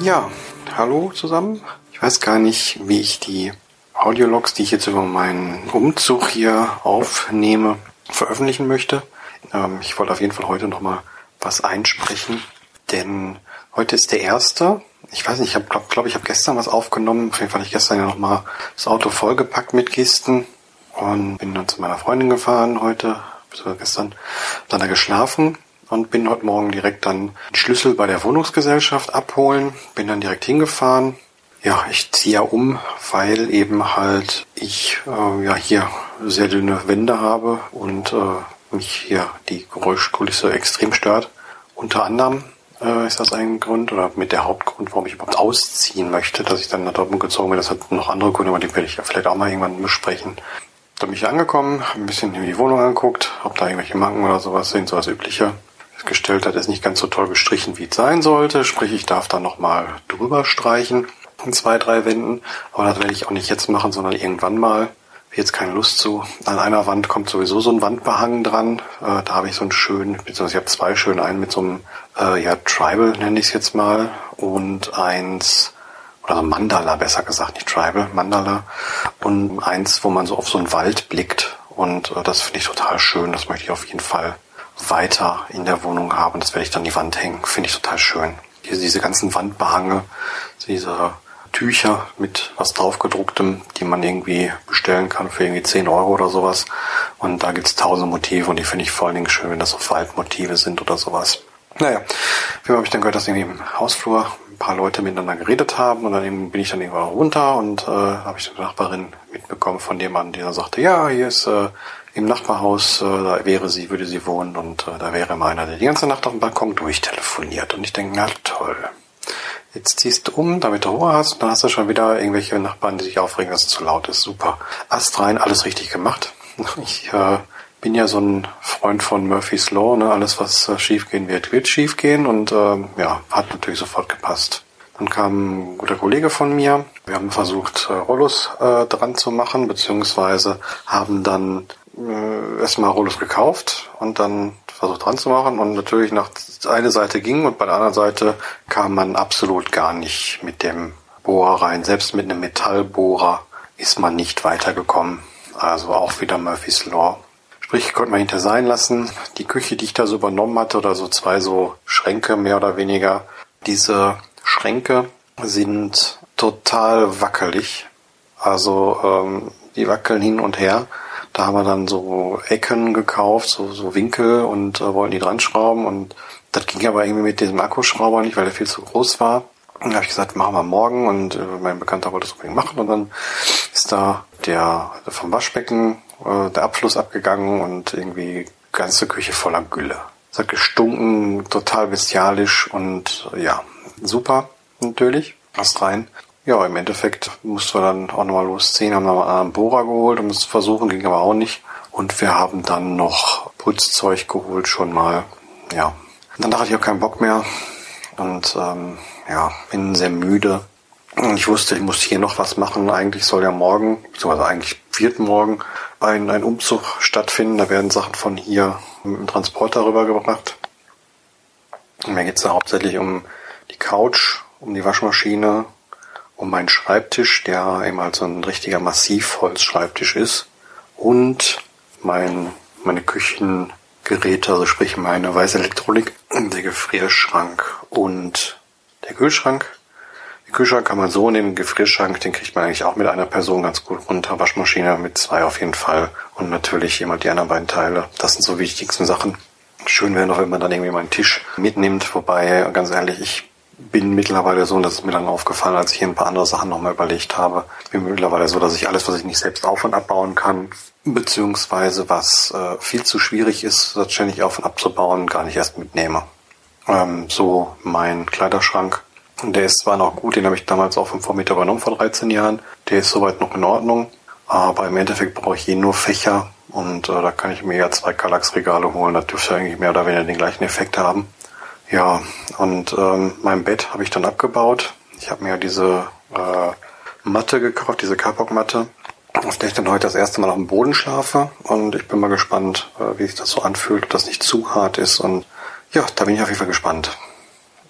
Ja, hallo zusammen. Ich weiß gar nicht, wie ich die Audiologs, die ich jetzt über meinen Umzug hier aufnehme, veröffentlichen möchte. Ähm, ich wollte auf jeden Fall heute nochmal was einsprechen, denn heute ist der erste. Ich weiß nicht, ich glaube, glaub, ich habe gestern was aufgenommen. Auf jeden Fall ich gestern ja nochmal das Auto vollgepackt mit Kisten und bin dann zu meiner Freundin gefahren heute, bis gestern, dann da geschlafen und bin heute Morgen direkt dann den Schlüssel bei der Wohnungsgesellschaft abholen, bin dann direkt hingefahren. Ja, ich ziehe ja um, weil eben halt ich äh, ja hier sehr dünne Wände habe und äh, mich hier die Geräuschkulisse extrem stört. Unter anderem äh, ist das ein Grund oder mit der Hauptgrund, warum ich überhaupt ausziehen möchte, dass ich dann nach Dortmund gezogen bin. Das hat noch andere Gründe, aber die werde ich ja vielleicht auch mal irgendwann besprechen. Da bin ich angekommen, ein bisschen in die Wohnung angeguckt, ob da irgendwelche Macken oder sowas sind, so als übliche festgestellt hat, ist nicht ganz so toll gestrichen, wie es sein sollte. Sprich, ich darf da nochmal drüber streichen in zwei, drei Wänden. Aber das werde ich auch nicht jetzt machen, sondern irgendwann mal. Jetzt keine Lust zu. An einer Wand kommt sowieso so ein Wandbehang dran. Äh, da habe ich so einen schönen, beziehungsweise ich habe zwei schöne, einen mit so einem, äh, ja, Tribal nenne ich es jetzt mal. Und eins, oder Mandala besser gesagt, nicht Tribal, Mandala. Und eins, wo man so auf so einen Wald blickt. Und äh, das finde ich total schön. Das möchte ich auf jeden Fall weiter in der Wohnung haben. Das werde ich dann die Wand hängen. Finde ich total schön. Hier diese ganzen Wandbehange, diese Tücher mit was draufgedrucktem, die man irgendwie bestellen kann für irgendwie 10 Euro oder sowas. Und da gibt's tausend Motive und die finde ich vor allen Dingen schön, wenn das so Waldmotive sind oder sowas. Naja, wie habe ich dann gehört, dass irgendwie im Hausflur ein paar Leute miteinander geredet haben und dann bin ich dann irgendwann runter und äh, habe ich eine Nachbarin mitbekommen von dem Mann, der sagte, ja, hier ist äh, im Nachbarhaus, äh, da wäre sie, würde sie wohnen und äh, da wäre immer einer, der die ganze Nacht auf dem Balkon durchtelefoniert. Und ich denke, na toll. Jetzt ziehst du um, damit du Ruhe hast, und dann hast du schon wieder irgendwelche Nachbarn, die sich aufregen, dass es zu laut ist. Super. Ast rein, alles richtig gemacht. Ich äh, bin ja so ein Freund von Murphy's Law, ne? alles was äh, schiefgehen wird, wird schiefgehen und äh, ja, hat natürlich sofort gepasst. Dann kam ein guter Kollege von mir. Wir haben versucht, äh, Rollos äh, dran zu machen, beziehungsweise haben dann äh, erstmal Rollos gekauft und dann versucht dran zu machen und natürlich nach eine Seite ging und bei der anderen Seite kam man absolut gar nicht mit dem Bohrer rein. Selbst mit einem Metallbohrer ist man nicht weitergekommen. Also auch wieder Murphy's Law. Sprich, konnte man hinter sein lassen. Die Küche, die ich da so übernommen hatte, oder so zwei so Schränke mehr oder weniger, diese Schränke sind total wackelig. Also ähm, die wackeln hin und her. Da haben wir dann so Ecken gekauft, so, so Winkel und äh, wollten die dran schrauben und das ging aber irgendwie mit diesem Akkuschrauber nicht, weil der viel zu groß war. Dann habe ich gesagt, machen wir morgen und äh, mein Bekannter wollte es unbedingt machen und dann ist da der vom Waschbecken äh, der Abfluss abgegangen und irgendwie ganze Küche voller Gülle. Es hat gestunken, total bestialisch und äh, ja, super natürlich. Was rein. Ja, im Endeffekt mussten wir dann auch nochmal losziehen, haben nochmal einen Bohrer geholt, um es zu versuchen, ging aber auch nicht. Und wir haben dann noch Putzzeug geholt schon mal. Ja. Und dann dachte ich, habe keinen Bock mehr. Und ähm, ja, bin sehr müde. Ich wusste, ich muss hier noch was machen. Eigentlich soll ja morgen, beziehungsweise eigentlich wird morgen ein, ein Umzug stattfinden. Da werden Sachen von hier mit dem Transporter rübergebracht. Und mir geht es da hauptsächlich um die Couch, um die Waschmaschine, um meinen Schreibtisch, der eben halt so ein richtiger Massivholzschreibtisch ist, und mein, meine Küchengeräte, also sprich meine weiße Elektronik, der Gefrierschrank und der Kühlschrank. Den Kühlschrank kann man so nehmen, den Gefrierschrank, den kriegt man eigentlich auch mit einer Person ganz gut runter. Waschmaschine mit zwei auf jeden Fall. Und natürlich jemand die anderen beiden Teile. Das sind so wichtigsten Sachen. Schön wäre noch, wenn man dann irgendwie meinen Tisch mitnimmt. Wobei, ganz ehrlich, ich bin mittlerweile so, das ist mir dann aufgefallen, als ich hier ein paar andere Sachen nochmal überlegt habe, bin mittlerweile so, dass ich alles, was ich nicht selbst auf- und abbauen kann, beziehungsweise was äh, viel zu schwierig ist, das ständig auf- und abzubauen, gar nicht erst mitnehme. Ähm, so mein Kleiderschrank. Der ist zwar noch gut, den habe ich damals auch vom Vormieter übernommen vor 13 Jahren. Der ist soweit noch in Ordnung, aber im Endeffekt brauche ich hier nur Fächer und äh, da kann ich mir ja zwei Kallax-Regale holen. Das dürfte eigentlich mehr oder weniger den gleichen Effekt haben. Ja, und ähm, mein Bett habe ich dann abgebaut. Ich habe mir diese äh, Matte gekauft, diese Kapok-Matte. auf der ich dann heute das erste Mal auf dem Boden schlafe. Und ich bin mal gespannt, äh, wie sich das so anfühlt, ob das nicht zu hart ist. Und ja, da bin ich auf jeden Fall gespannt.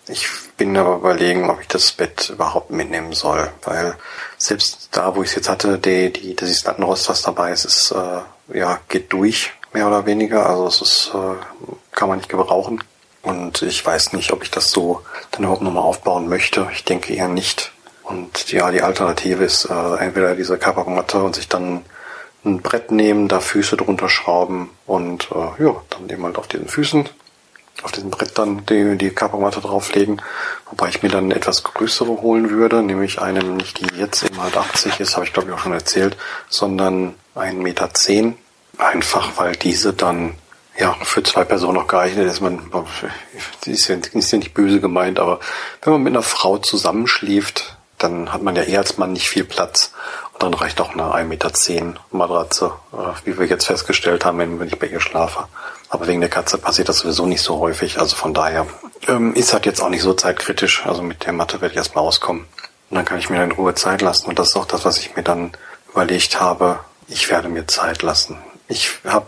Ich bin aber überlegen, ob ich das Bett überhaupt mitnehmen soll, weil selbst da, wo ich es jetzt hatte, die, die, das Lattenrost, was dabei ist, ist äh, ja geht durch mehr oder weniger. Also es ist äh, kann man nicht gebrauchen. Und ich weiß nicht, ob ich das so dann überhaupt nochmal aufbauen möchte. Ich denke eher nicht. Und ja, die Alternative ist äh, entweder diese Kappermatte und sich dann ein Brett nehmen, da Füße drunter schrauben und äh, ja, dann eben halt auf diesen Füßen, auf diesem Brett dann die, die Kappermatte drauflegen. Wobei ich mir dann etwas größere holen würde, nämlich eine, nicht die jetzt eben halt 80 ist, habe ich glaube ich auch schon erzählt, sondern 1,10 Meter. Einfach weil diese dann ja, für zwei Personen noch geeignet ist. Man, ist ja, ist ja nicht böse gemeint, aber wenn man mit einer Frau zusammenschläft, dann hat man ja eher als Mann nicht viel Platz. Und dann reicht auch eine 1,10 Meter Matratze, äh, wie wir jetzt festgestellt haben, wenn ich bei ihr schlafe. Aber wegen der Katze passiert das sowieso nicht so häufig. Also von daher ähm, ist halt jetzt auch nicht so zeitkritisch. Also mit der Matte werde ich erstmal auskommen. Und dann kann ich mir in Ruhe Zeit lassen. Und das ist auch das, was ich mir dann überlegt habe. Ich werde mir Zeit lassen. Ich habe,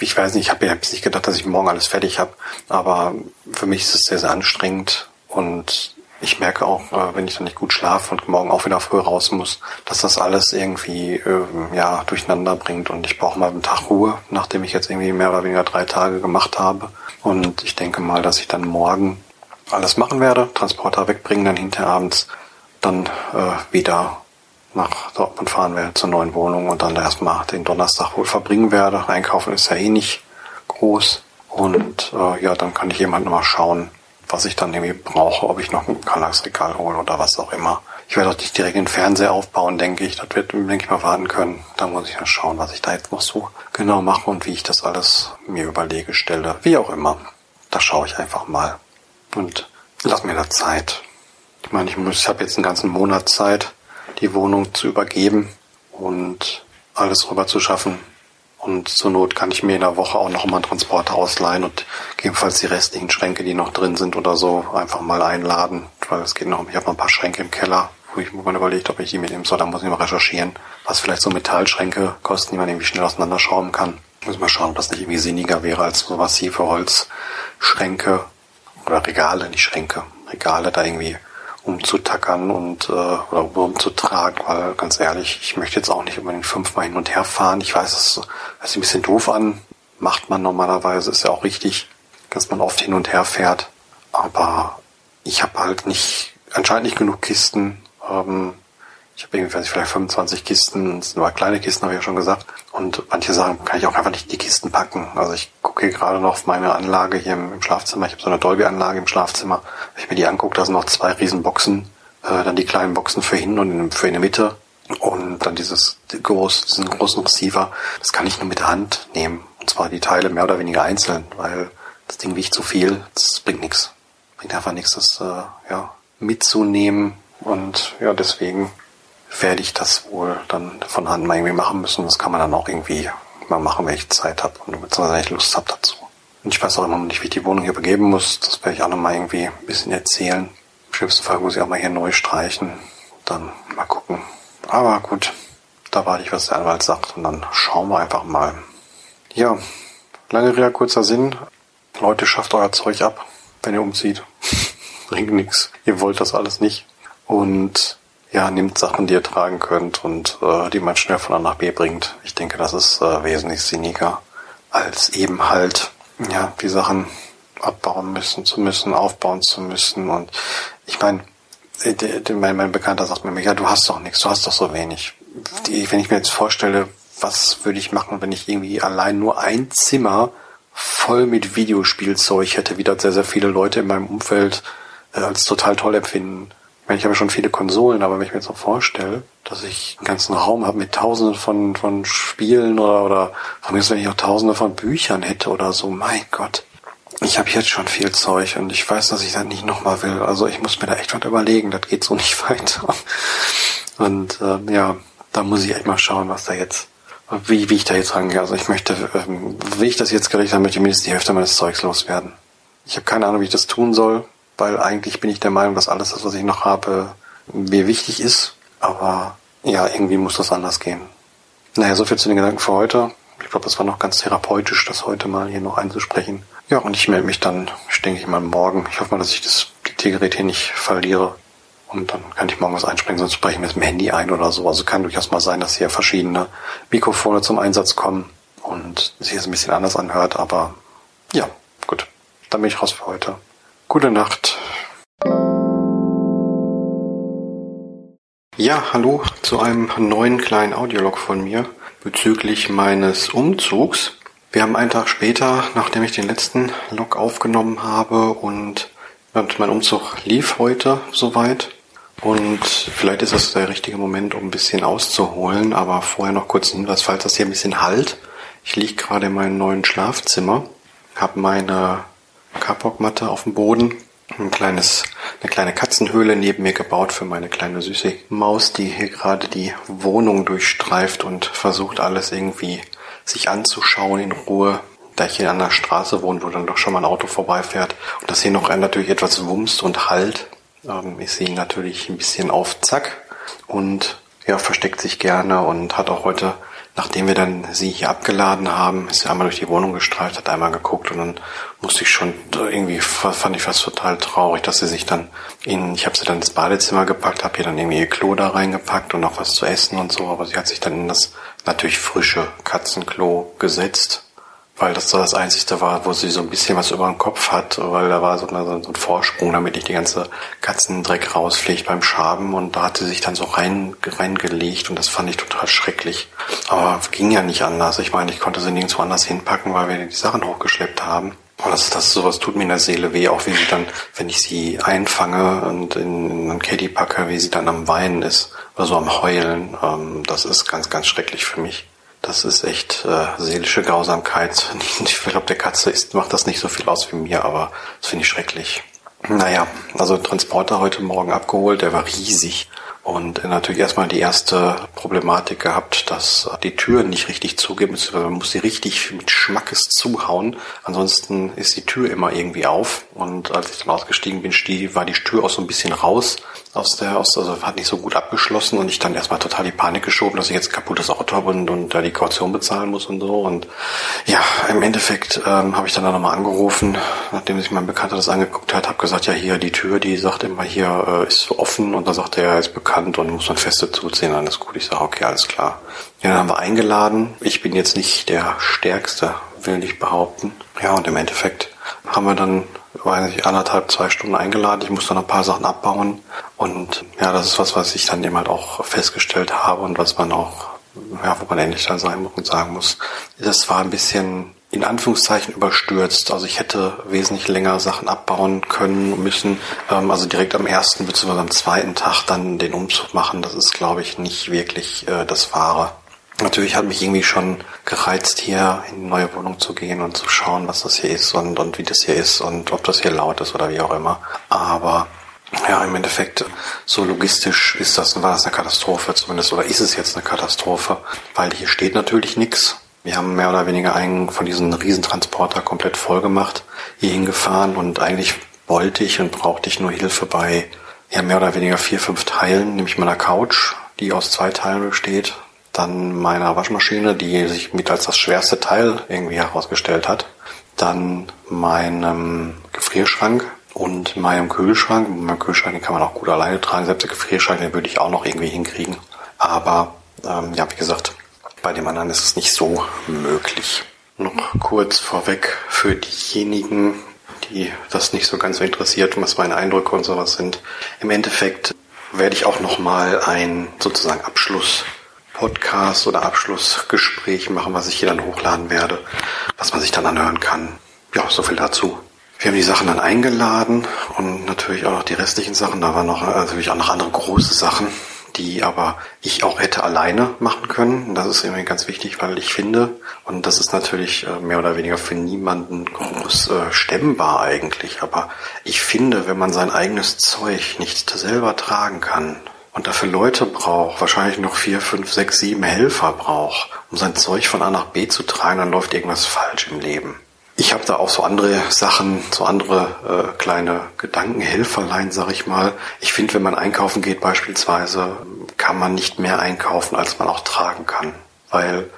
ich weiß nicht, ich habe jetzt nicht gedacht, dass ich morgen alles fertig habe. Aber für mich ist es sehr, sehr anstrengend. Und ich merke auch, äh, wenn ich dann nicht gut schlafe und morgen auch wieder früh raus muss, dass das alles irgendwie äh, ja durcheinander bringt und ich brauche mal einen Tag Ruhe, nachdem ich jetzt irgendwie mehr oder weniger drei Tage gemacht habe. Und ich denke mal, dass ich dann morgen alles machen werde, Transporter wegbringen, dann hinterher abends dann äh, wieder nach Dortmund fahren werde zur neuen Wohnung und dann erstmal den Donnerstag wohl verbringen werde. Einkaufen ist ja eh nicht groß. Und äh, ja, dann kann ich jemand nochmal schauen, was ich dann irgendwie brauche, ob ich noch ein Kallax-Regal hole oder was auch immer. Ich werde auch nicht direkt den Fernseher aufbauen, denke ich. Das wird, denke ich, mal warten können. Da muss ich dann schauen, was ich da jetzt noch so genau mache und wie ich das alles mir überlege, stelle. Wie auch immer. Da schaue ich einfach mal. Und lass mir da Zeit. Ich meine, ich muss, ich habe jetzt einen ganzen Monat Zeit, die Wohnung zu übergeben und alles rüber zu schaffen. Und zur Not kann ich mir in der Woche auch noch mal einen Transporter ausleihen und gegebenenfalls die restlichen Schränke, die noch drin sind oder so, einfach mal einladen. Weil es geht noch, ich habe noch ein paar Schränke im Keller, wo ich mir überlegt, ob ich die mitnehmen soll. Da muss ich mal recherchieren, was vielleicht so Metallschränke kosten, die man irgendwie schnell auseinanderschrauben kann. Muss mal schauen, ob das nicht irgendwie sinniger wäre als so massive Holzschränke oder Regale, nicht Schränke, Regale da irgendwie umzutackern und äh, oder umzutragen, weil ganz ehrlich, ich möchte jetzt auch nicht unbedingt fünfmal hin und her fahren. Ich weiß, es hört sich ein bisschen doof an, macht man normalerweise, ist ja auch richtig, dass man oft hin und her fährt. Aber ich habe halt nicht, anscheinend nicht genug Kisten. Ähm, ich habe irgendwie, vielleicht 25 Kisten, das sind nur kleine Kisten, habe ich ja schon gesagt. Und manche Sachen kann ich auch einfach nicht in die Kisten packen. Also ich gucke hier gerade noch auf meine Anlage hier im, Schlafzimmer. Ich habe so eine Dolby-Anlage im Schlafzimmer. Wenn ich mir die angucke, da sind noch zwei riesen Boxen. Äh, dann die kleinen Boxen für hinten und für in der Mitte. Und dann dieses groß, diesen großen Receiver. Das kann ich nur mit der Hand nehmen. Und zwar die Teile mehr oder weniger einzeln, weil das Ding wiegt zu viel. Das bringt nichts. Bringt einfach nichts, das äh, ja, mitzunehmen. Und ja, deswegen werde ich das wohl dann von Hand mal irgendwie machen müssen. Das kann man dann auch irgendwie mal machen, wenn ich Zeit habe und beziehungsweise wenn ich Lust habe dazu. Und ich weiß auch immer noch nicht, wie ich die Wohnung hier begeben muss. Das werde ich auch noch mal irgendwie ein bisschen erzählen. Im schlimmsten Fall muss ich auch mal hier neu streichen. Dann mal gucken. Aber gut, da warte ich, was der Anwalt sagt und dann schauen wir einfach mal. Ja, lange Rede, kurzer Sinn. Leute, schafft euer Zeug ab, wenn ihr umzieht. Bringt nichts. Ihr wollt das alles nicht. Und ja, nimmt Sachen, die ihr tragen könnt und äh, die man schnell von A nach B bringt. Ich denke, das ist äh, wesentlich sinniger, als eben halt ja die Sachen abbauen müssen zu müssen, aufbauen zu müssen. Und ich meine, mein, mein Bekannter sagt mir, ja, du hast doch nichts, du hast doch so wenig. Die, wenn ich mir jetzt vorstelle, was würde ich machen, wenn ich irgendwie allein nur ein Zimmer voll mit Videospielzeug hätte, wie das sehr, sehr viele Leute in meinem Umfeld äh, als total toll empfinden meine, ich habe schon viele Konsolen, aber wenn ich mir jetzt noch vorstelle, dass ich einen ganzen Raum habe mit tausenden von, von Spielen oder, oder von mir, wenn ich auch tausende von Büchern hätte oder so, mein Gott. Ich habe jetzt schon viel Zeug und ich weiß, dass ich das nicht nochmal will. Also ich muss mir da echt was überlegen, das geht so nicht weiter. Und äh, ja, da muss ich echt mal schauen, was da jetzt, wie, wie ich da jetzt rangehe. Also ich möchte, ähm, wie ich das jetzt gerichtet habe, möchte ich mindestens die Hälfte meines Zeugs loswerden. Ich habe keine Ahnung, wie ich das tun soll weil eigentlich bin ich der Meinung, dass alles das, was ich noch habe, mir wichtig ist. Aber ja, irgendwie muss das anders gehen. Naja, soviel zu den Gedanken für heute. Ich glaube, das war noch ganz therapeutisch, das heute mal hier noch einzusprechen. Ja, und ich melde mich dann, ich denke ich mal morgen. Ich hoffe mal, dass ich das Diktiergerät hier nicht verliere. Und dann kann ich morgen was einspringen, sonst spreche ich das dem Handy ein oder so. Also kann durchaus mal sein, dass hier verschiedene Mikrofone zum Einsatz kommen und sich es ein bisschen anders anhört. Aber ja, gut. Dann bin ich raus für heute. Gute Nacht. Ja, hallo zu einem neuen kleinen Audiolog von mir bezüglich meines Umzugs. Wir haben einen Tag später, nachdem ich den letzten Log aufgenommen habe und mein Umzug lief heute soweit. Und vielleicht ist das der richtige Moment, um ein bisschen auszuholen, aber vorher noch kurz ein Hinweis, falls das hier ein bisschen halt. Ich liege gerade in meinem neuen Schlafzimmer, habe meine Kapokmatte auf dem Boden, ein kleines, eine kleine Katzenhöhle neben mir gebaut für meine kleine süße Maus, die hier gerade die Wohnung durchstreift und versucht alles irgendwie sich anzuschauen in Ruhe, da ich hier an der Straße wohne, wo dann doch schon mal ein Auto vorbeifährt und das hier noch natürlich etwas wumst und halt, ähm, ist sie natürlich ein bisschen auf Zack und ja, versteckt sich gerne und hat auch heute nachdem wir dann sie hier abgeladen haben, ist sie einmal durch die Wohnung gestreift, hat einmal geguckt und dann musste ich schon irgendwie, fand ich fast total traurig, dass sie sich dann in, ich habe sie dann ins Badezimmer gepackt, habe hier dann irgendwie ihr Klo da reingepackt und noch was zu essen und so, aber sie hat sich dann in das natürlich frische Katzenklo gesetzt weil das so das Einzige war, wo sie so ein bisschen was über den Kopf hat, weil da war so, eine, so ein Vorsprung, damit nicht die ganze Katzendreck rausfliegt beim Schaben und da hat sie sich dann so rein, reingelegt und das fand ich total schrecklich. Aber ging ja nicht anders. Ich meine, ich konnte sie nirgendwo anders hinpacken, weil wir die Sachen hochgeschleppt haben. Und das, das sowas tut mir in der Seele weh, auch wie sie dann, wenn ich sie einfange und in, in einen Caddy packe, wie sie dann am Weinen ist oder so am Heulen. Ähm, das ist ganz, ganz schrecklich für mich. Das ist echt äh, seelische Grausamkeit. Ich glaube, der Katze ist, macht das nicht so viel aus wie mir, aber das finde ich schrecklich. Naja, also Transporter heute Morgen abgeholt, der war riesig. Und natürlich erstmal die erste Problematik gehabt, dass die Tür nicht richtig zugeben, man muss sie richtig mit Schmackes zuhauen. Ansonsten ist die Tür immer irgendwie auf. Und als ich dann ausgestiegen bin, war die Tür auch so ein bisschen raus aus der, aus, also hat nicht so gut abgeschlossen und ich dann erstmal total die Panik geschoben, dass ich jetzt kaputtes Auto habe und, und da die Kaution bezahlen muss und so. Und ja, im Endeffekt ähm, habe ich dann, dann nochmal angerufen, nachdem sich mein Bekannter das angeguckt hat, habe gesagt, ja hier die Tür, die sagt immer hier äh, ist offen und dann sagt er, ja, ist bekannt und muss man feste zuziehen, alles gut. Ich sage, okay, alles klar. Ja, dann haben wir eingeladen. Ich bin jetzt nicht der Stärkste, will ich behaupten. Ja, und im Endeffekt haben wir dann weiß ich, anderthalb, zwei Stunden eingeladen. Ich musste noch ein paar Sachen abbauen. Und ja, das ist was, was ich dann eben halt auch festgestellt habe und was man auch, ja, wo man endlich dann sein muss und sagen muss. Das war ein bisschen in Anführungszeichen überstürzt. Also ich hätte wesentlich länger Sachen abbauen können müssen. Ähm, also direkt am ersten bzw. am zweiten Tag dann den Umzug machen. Das ist, glaube ich, nicht wirklich äh, das Wahre. Natürlich hat mich irgendwie schon gereizt, hier in eine neue Wohnung zu gehen und zu schauen, was das hier ist und, und wie das hier ist und ob das hier laut ist oder wie auch immer. Aber ja, im Endeffekt, so logistisch ist das, war das eine Katastrophe zumindest, oder ist es jetzt eine Katastrophe, weil hier steht natürlich nichts. Wir haben mehr oder weniger einen von diesen Riesentransporter komplett voll gemacht, hier hingefahren und eigentlich wollte ich und brauchte ich nur Hilfe bei ja, mehr oder weniger vier, fünf Teilen, nämlich meiner Couch, die aus zwei Teilen besteht, dann meiner Waschmaschine, die sich mit als das schwerste Teil irgendwie herausgestellt hat, dann meinem Gefrierschrank und meinem Kühlschrank. Mein Kühlschrank, den kann man auch gut alleine tragen. Selbst der Gefrierschrank, den würde ich auch noch irgendwie hinkriegen. Aber ähm, ja, wie gesagt, bei dem anderen ist es nicht so möglich. Noch kurz vorweg für diejenigen, die das nicht so ganz so interessiert, was meine Eindrücke und sowas sind. Im Endeffekt werde ich auch noch mal ein sozusagen Abschluss Podcast oder Abschlussgespräch machen, was ich hier dann hochladen werde, was man sich dann anhören kann. Ja, so viel dazu. Wir haben die Sachen dann eingeladen und natürlich auch noch die restlichen Sachen. Da waren noch natürlich auch noch andere große Sachen, die aber ich auch hätte alleine machen können. Das ist irgendwie ganz wichtig, weil ich finde, und das ist natürlich äh, mehr oder weniger für niemanden groß äh, stemmbar eigentlich, aber ich finde, wenn man sein eigenes Zeug nicht selber tragen kann, und dafür Leute braucht, wahrscheinlich noch vier, fünf, sechs, sieben Helfer braucht, um sein Zeug von A nach B zu tragen, dann läuft irgendwas falsch im Leben. Ich habe da auch so andere Sachen, so andere äh, kleine Gedankenhelferlein, sag ich mal. Ich finde, wenn man einkaufen geht beispielsweise, kann man nicht mehr einkaufen, als man auch tragen kann. Weil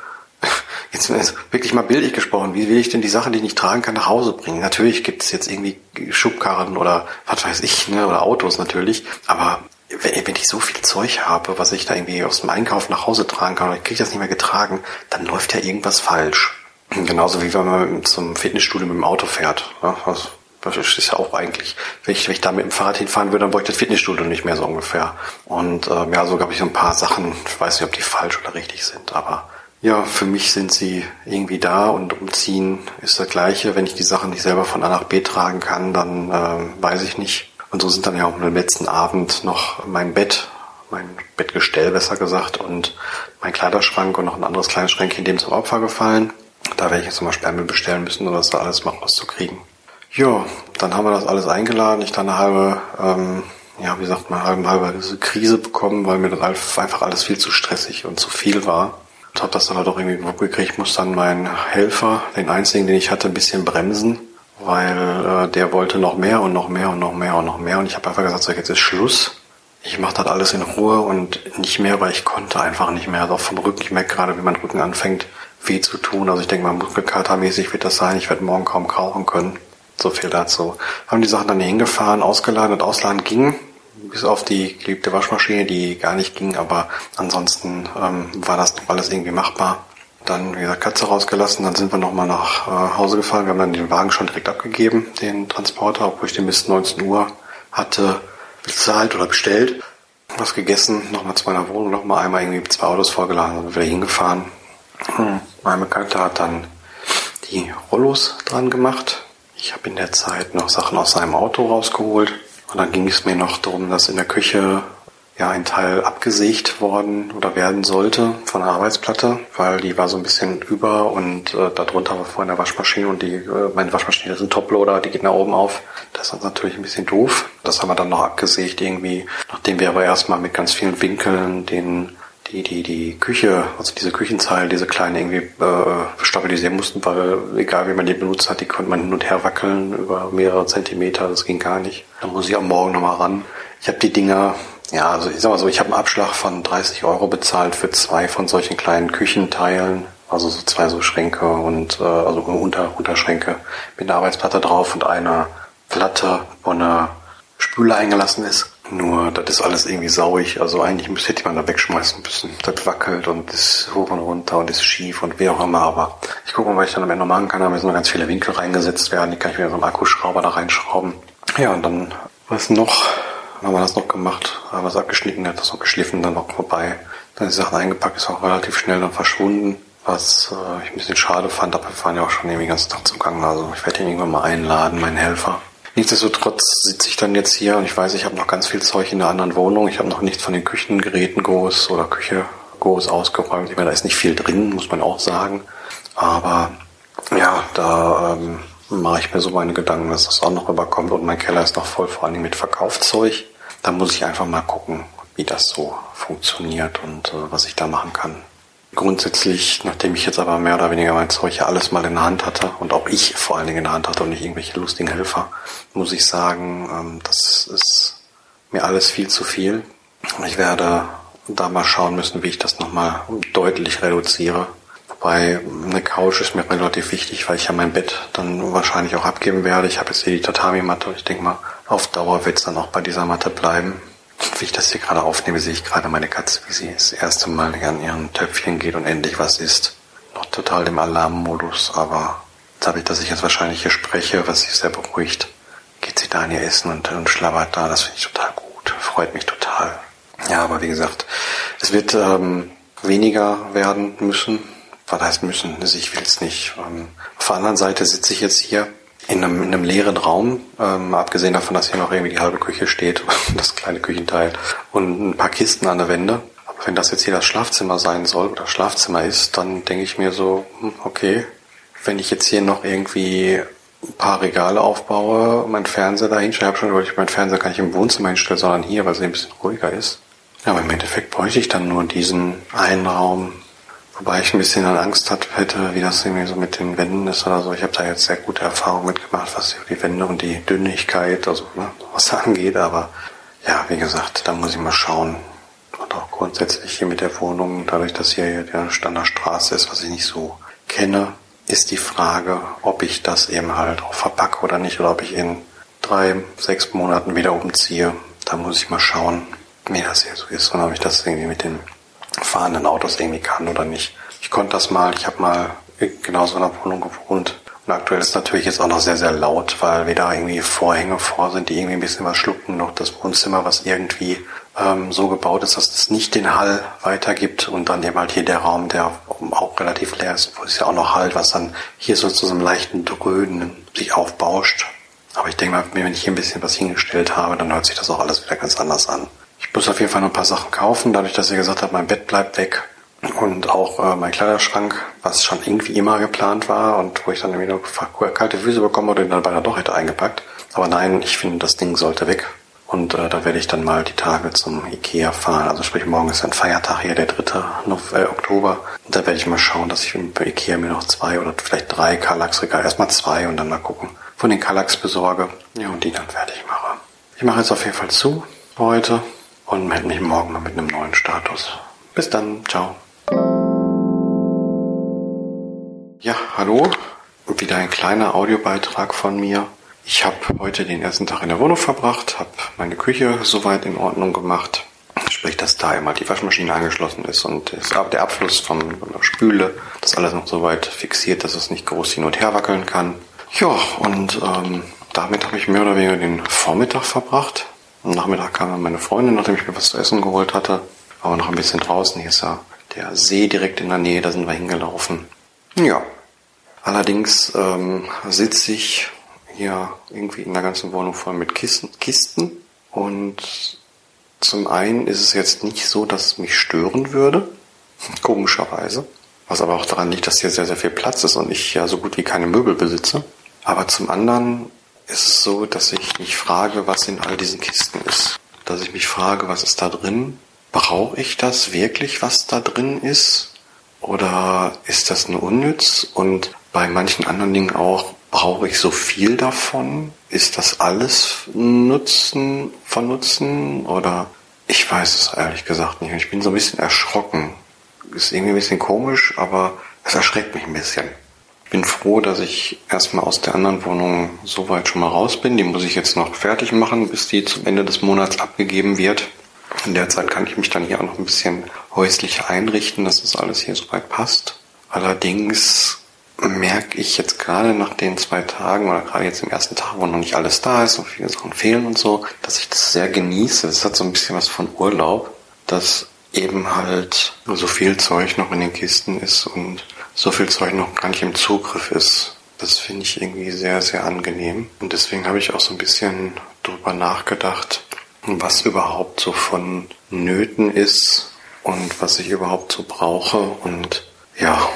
jetzt wirklich mal bildlich gesprochen, wie will ich denn die Sachen, die ich nicht tragen kann, nach Hause bringen? Natürlich gibt es jetzt irgendwie Schubkarren oder was weiß ich, ne, oder Autos natürlich, aber wenn ich so viel Zeug habe, was ich da irgendwie aus dem Einkauf nach Hause tragen kann und ich kriege das nicht mehr getragen, dann läuft ja irgendwas falsch. Genauso wie wenn man zum Fitnessstudio mit dem Auto fährt. Ja, das, das ist ja auch eigentlich, wenn ich, wenn ich da mit dem Fahrrad hinfahren würde, dann bräuchte ich das Fitnessstudio nicht mehr so ungefähr. Und äh, ja, so habe ich so ein paar Sachen, ich weiß nicht, ob die falsch oder richtig sind, aber ja, für mich sind sie irgendwie da und umziehen ist das gleiche. Wenn ich die Sachen nicht selber von A nach B tragen kann, dann äh, weiß ich nicht. Und so sind dann ja auch am letzten Abend noch mein Bett, mein Bettgestell besser gesagt und mein Kleiderschrank und noch ein anderes kleines Schränkchen dem zum Opfer gefallen. Da werde ich jetzt nochmal Sperrmüll bestellen müssen, um das da alles mal rauszukriegen. Ja, dann haben wir das alles eingeladen. Ich dann eine halbe, ähm, ja, wie sagt man, halbe, halbe Krise bekommen, weil mir das einfach alles viel zu stressig und zu viel war. Und habe das dann halt auch irgendwie gekriegt. Ich muss dann meinen Helfer, den einzigen, den ich hatte, ein bisschen bremsen, weil äh, der wollte noch mehr und noch mehr und noch mehr und noch mehr. Und ich habe einfach gesagt, so, jetzt ist Schluss. Ich mache das alles in Ruhe und nicht mehr, weil ich konnte einfach nicht mehr. Also auch vom Rücken, ich merke gerade, wie mein Rücken anfängt weh zu tun. Also ich denke mal, Muskelkatermäßig wird das sein. Ich werde morgen kaum krauchen können. So viel dazu. Haben die Sachen dann hier hingefahren, ausgeladen und ausladen ging. Bis auf die geliebte Waschmaschine, die gar nicht ging, aber ansonsten ähm, war das alles irgendwie machbar. Dann, wie gesagt, Katze rausgelassen, dann sind wir nochmal nach äh, Hause gefahren. Wir haben dann den Wagen schon direkt abgegeben, den Transporter, obwohl ich den bis 19 Uhr hatte bezahlt oder bestellt. Was gegessen, nochmal zu meiner Wohnung, nochmal einmal irgendwie zwei Autos vorgeladen und wieder hingefahren. Hm. Mein Bekannter hat dann die Rollos dran gemacht. Ich habe in der Zeit noch Sachen aus seinem Auto rausgeholt. Und dann ging es mir noch darum, dass in der Küche ja ein Teil abgesägt worden oder werden sollte von der Arbeitsplatte, weil die war so ein bisschen über und äh, darunter war vorhin der Waschmaschine und die, äh, meine Waschmaschine ist ein Toploader, die geht nach oben auf. Das ist natürlich ein bisschen doof. Das haben wir dann noch abgesägt irgendwie, nachdem wir aber erstmal mit ganz vielen Winkeln den die, die, die Küche, also diese Küchenzeile, diese kleinen irgendwie äh, stabilisieren mussten, weil egal wie man die benutzt hat, die konnte man hin und her wackeln über mehrere Zentimeter, das ging gar nicht. Da muss ich am Morgen nochmal ran. Ich habe die Dinger, ja, also ich sag mal so, ich habe einen Abschlag von 30 Euro bezahlt für zwei von solchen kleinen Küchenteilen, also so zwei so Schränke und äh, also Unter, Unterschränke mit einer Arbeitsplatte drauf und einer Platte, wo eine Spüle eingelassen ist. Nur, das ist alles irgendwie sauig. Also eigentlich müsste hätte man da wegschmeißen müssen. Das wackelt und ist hoch und runter und ist schief und wie auch immer. Aber ich gucke mal, was ich dann am Ende machen kann. Da müssen noch ganz viele Winkel reingesetzt werden. Die kann ich wieder so einen Akkuschrauber da reinschrauben. Ja, und dann, was noch? Haben wir das noch gemacht? Haben es abgeschnitten, hat das noch geschliffen, dann noch vorbei. Dann die Sachen eingepackt, ist auch relativ schnell dann verschwunden. Was äh, ich ein bisschen schade fand, aber wir fahren ja auch schon irgendwie den ganzen Tag zum Gang. Also ich werde ihn irgendwann mal einladen, meinen Helfer. Nichtsdestotrotz sitze ich dann jetzt hier und ich weiß, ich habe noch ganz viel Zeug in der anderen Wohnung. Ich habe noch nichts von den Küchengeräten groß oder Küche groß ausgeräumt. Ich meine, da ist nicht viel drin, muss man auch sagen. Aber ja, da ähm, mache ich mir so meine Gedanken, dass das auch noch rüberkommt. Und mein Keller ist noch voll, vor allem mit Verkaufszeug. Da muss ich einfach mal gucken, wie das so funktioniert und äh, was ich da machen kann. Grundsätzlich, nachdem ich jetzt aber mehr oder weniger mein Zeug ja alles mal in der Hand hatte und auch ich vor allen Dingen in der Hand hatte und nicht irgendwelche lustigen Helfer, muss ich sagen, ähm, das ist mir alles viel zu viel. Ich werde da mal schauen müssen, wie ich das nochmal deutlich reduziere. Wobei eine Couch ist mir relativ wichtig, weil ich ja mein Bett dann wahrscheinlich auch abgeben werde. Ich habe jetzt hier die Tatami-Matte ich denke mal, auf Dauer wird es dann auch bei dieser Matte bleiben. Wie ich das hier gerade aufnehme, sehe ich gerade meine Katze, wie sie das erste Mal an ihren Töpfchen geht und endlich was isst. Noch total im Alarmmodus, aber dadurch, dass ich jetzt wahrscheinlich hier spreche, was sie sehr beruhigt, geht sie da in ihr Essen und, und schlabbert da. Das finde ich total gut. Freut mich total. Ja, aber wie gesagt, es wird ähm, weniger werden müssen. Was heißt müssen? Also ich will es nicht. Ähm, auf der anderen Seite sitze ich jetzt hier in einem, in einem leeren Raum, ähm, abgesehen davon, dass hier noch irgendwie die halbe Küche steht, das kleine Küchenteil und ein paar Kisten an der Wände. Aber wenn das jetzt hier das Schlafzimmer sein soll oder Schlafzimmer ist, dann denke ich mir so, hm, okay, wenn ich jetzt hier noch irgendwie ein paar Regale aufbaue, mein Fernseher da hinstelle, habe schon überlegt, mein Fernseher kann ich im Wohnzimmer hinstellen, sondern hier, weil es ein bisschen ruhiger ist. Ja, aber im Endeffekt bräuchte ich dann nur diesen einen Raum, Wobei ich ein bisschen an Angst hat, hätte, wie das irgendwie so mit den Wänden ist oder so. Ich habe da jetzt sehr gute Erfahrungen mitgemacht, was die Wände und die Dünnigkeit, also ne, was angeht. Aber ja, wie gesagt, da muss ich mal schauen und auch grundsätzlich hier mit der Wohnung, dadurch, dass hier der Standardstraße ist, was ich nicht so kenne, ist die Frage, ob ich das eben halt auch verpacke oder nicht, oder ob ich in drei, sechs Monaten wieder umziehe. Da muss ich mal schauen, wie das hier so ist und ob ich das irgendwie mit den fahrenden Autos irgendwie kann oder nicht. Ich konnte das mal, ich habe mal genauso in einer Wohnung gewohnt. Und aktuell ist natürlich jetzt auch noch sehr, sehr laut, weil wieder irgendwie Vorhänge vor sind, die irgendwie ein bisschen was schlucken. Noch das Wohnzimmer, was irgendwie ähm, so gebaut ist, dass es nicht den Hall weitergibt. Und dann eben halt hier der Raum, der auch relativ leer ist, wo es ja auch noch halt, was dann hier so zu so einem leichten Dröhnen sich aufbauscht. Aber ich denke mal, wenn ich hier ein bisschen was hingestellt habe, dann hört sich das auch alles wieder ganz anders an. Ich muss auf jeden Fall noch ein paar Sachen kaufen, dadurch, dass ihr gesagt habt, mein Bett bleibt weg und auch äh, mein Kleiderschrank, was schon irgendwie immer geplant war und wo ich dann irgendwie nur kalte Füße bekommen oder dann beinahe doch hätte eingepackt. Aber nein, ich finde, das Ding sollte weg. Und äh, da werde ich dann mal die Tage zum Ikea fahren. Also sprich, morgen ist ein Feiertag hier, der 3. November, äh, Oktober. Und da werde ich mal schauen, dass ich bei Ikea mir noch zwei oder vielleicht drei Kallax-Regale, erstmal zwei und dann mal gucken, von den Kallax besorge. Ja, und die dann fertig mache. Ich mache jetzt auf jeden Fall zu heute und melde mich morgen mal mit einem neuen Status. Bis dann, ciao. Ja, hallo. Wieder ein kleiner Audiobeitrag von mir. Ich habe heute den ersten Tag in der Wohnung verbracht, habe meine Küche soweit in Ordnung gemacht. Sprich, dass da immer die Waschmaschine angeschlossen ist und der Abfluss von, der Spüle, das alles noch soweit fixiert, dass es nicht groß hin und her wackeln kann. Ja, und ähm, damit habe ich mehr oder weniger den Vormittag verbracht. Am Nachmittag kam meine Freundin, nachdem ich mir was zu essen geholt hatte. Aber noch ein bisschen draußen. Hier ist ja der See direkt in der Nähe, da sind wir hingelaufen. Ja. Allerdings ähm, sitze ich hier irgendwie in der ganzen Wohnung voll mit Kisten, Kisten. Und zum einen ist es jetzt nicht so, dass es mich stören würde. Komischerweise. Was aber auch daran liegt, dass hier sehr, sehr viel Platz ist und ich ja so gut wie keine Möbel besitze. Aber zum anderen ist es so, dass ich mich frage, was in all diesen Kisten ist. Dass ich mich frage, was ist da drin? Brauche ich das wirklich, was da drin ist? Oder ist das nur unnütz? Und bei manchen anderen Dingen auch, brauche ich so viel davon? Ist das alles Nutzen von Nutzen? Oder ich weiß es ehrlich gesagt nicht. Ich bin so ein bisschen erschrocken. Ist irgendwie ein bisschen komisch, aber es erschreckt mich ein bisschen bin froh, dass ich erstmal aus der anderen Wohnung so weit schon mal raus bin. Die muss ich jetzt noch fertig machen, bis die zum Ende des Monats abgegeben wird. In der Zeit kann ich mich dann hier auch noch ein bisschen häuslich einrichten, dass das alles hier soweit passt. Allerdings merke ich jetzt gerade nach den zwei Tagen oder gerade jetzt im ersten Tag, wo noch nicht alles da ist und viele Sachen fehlen und so, dass ich das sehr genieße. Es hat so ein bisschen was von Urlaub, dass eben halt so viel Zeug noch in den Kisten ist und so viel Zeug noch gar nicht im Zugriff ist. Das finde ich irgendwie sehr, sehr angenehm. Und deswegen habe ich auch so ein bisschen drüber nachgedacht, was überhaupt so von Nöten ist und was ich überhaupt so brauche. Und ja,